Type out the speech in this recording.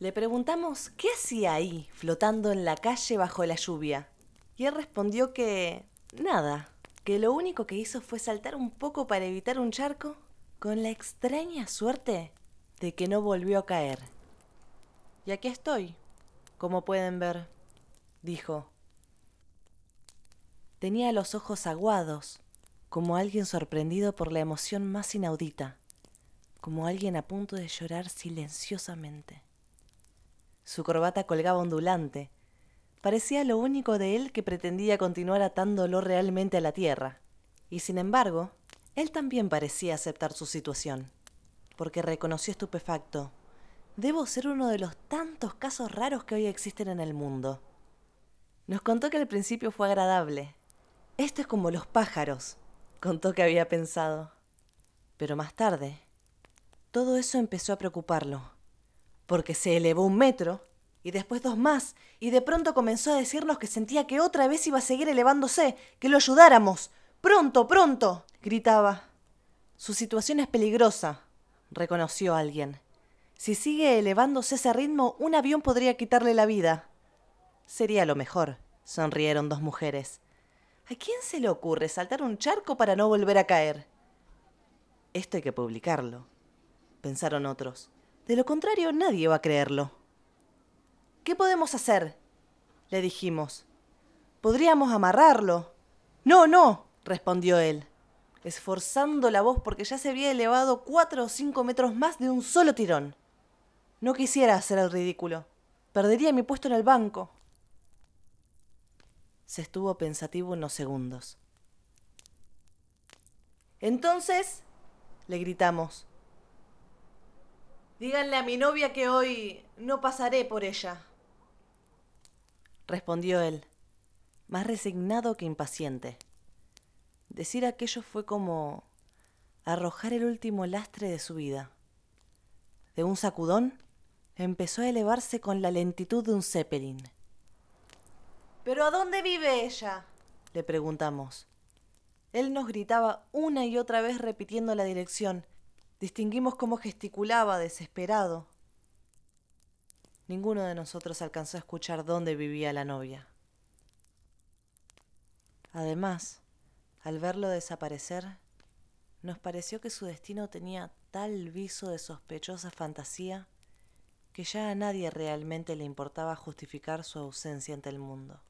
Le preguntamos qué hacía ahí, flotando en la calle bajo la lluvia. Y él respondió que... nada, que lo único que hizo fue saltar un poco para evitar un charco, con la extraña suerte de que no volvió a caer. Y aquí estoy, como pueden ver, dijo. Tenía los ojos aguados, como alguien sorprendido por la emoción más inaudita, como alguien a punto de llorar silenciosamente. Su corbata colgaba ondulante. Parecía lo único de él que pretendía continuar atándolo realmente a la tierra. Y sin embargo, él también parecía aceptar su situación, porque reconoció estupefacto. Debo ser uno de los tantos casos raros que hoy existen en el mundo. Nos contó que al principio fue agradable, esto es como los pájaros, contó que había pensado. Pero más tarde, todo eso empezó a preocuparlo, porque se elevó un metro y después dos más, y de pronto comenzó a decirnos que sentía que otra vez iba a seguir elevándose, que lo ayudáramos. Pronto, pronto, gritaba. Su situación es peligrosa, reconoció alguien. Si sigue elevándose ese ritmo, un avión podría quitarle la vida. Sería lo mejor, sonrieron dos mujeres. ¿A quién se le ocurre saltar un charco para no volver a caer? Esto hay que publicarlo, pensaron otros. De lo contrario, nadie va a creerlo. ¿Qué podemos hacer? le dijimos. Podríamos amarrarlo. No, no, respondió él, esforzando la voz porque ya se había elevado cuatro o cinco metros más de un solo tirón. No quisiera hacer el ridículo. Perdería mi puesto en el banco. Se estuvo pensativo unos segundos. Entonces, le gritamos, díganle a mi novia que hoy no pasaré por ella. Respondió él, más resignado que impaciente. Decir aquello fue como arrojar el último lastre de su vida. De un sacudón, empezó a elevarse con la lentitud de un zeppelin. ¿Pero a dónde vive ella? le preguntamos. Él nos gritaba una y otra vez repitiendo la dirección. Distinguimos cómo gesticulaba, desesperado. Ninguno de nosotros alcanzó a escuchar dónde vivía la novia. Además, al verlo desaparecer, nos pareció que su destino tenía tal viso de sospechosa fantasía que ya a nadie realmente le importaba justificar su ausencia ante el mundo.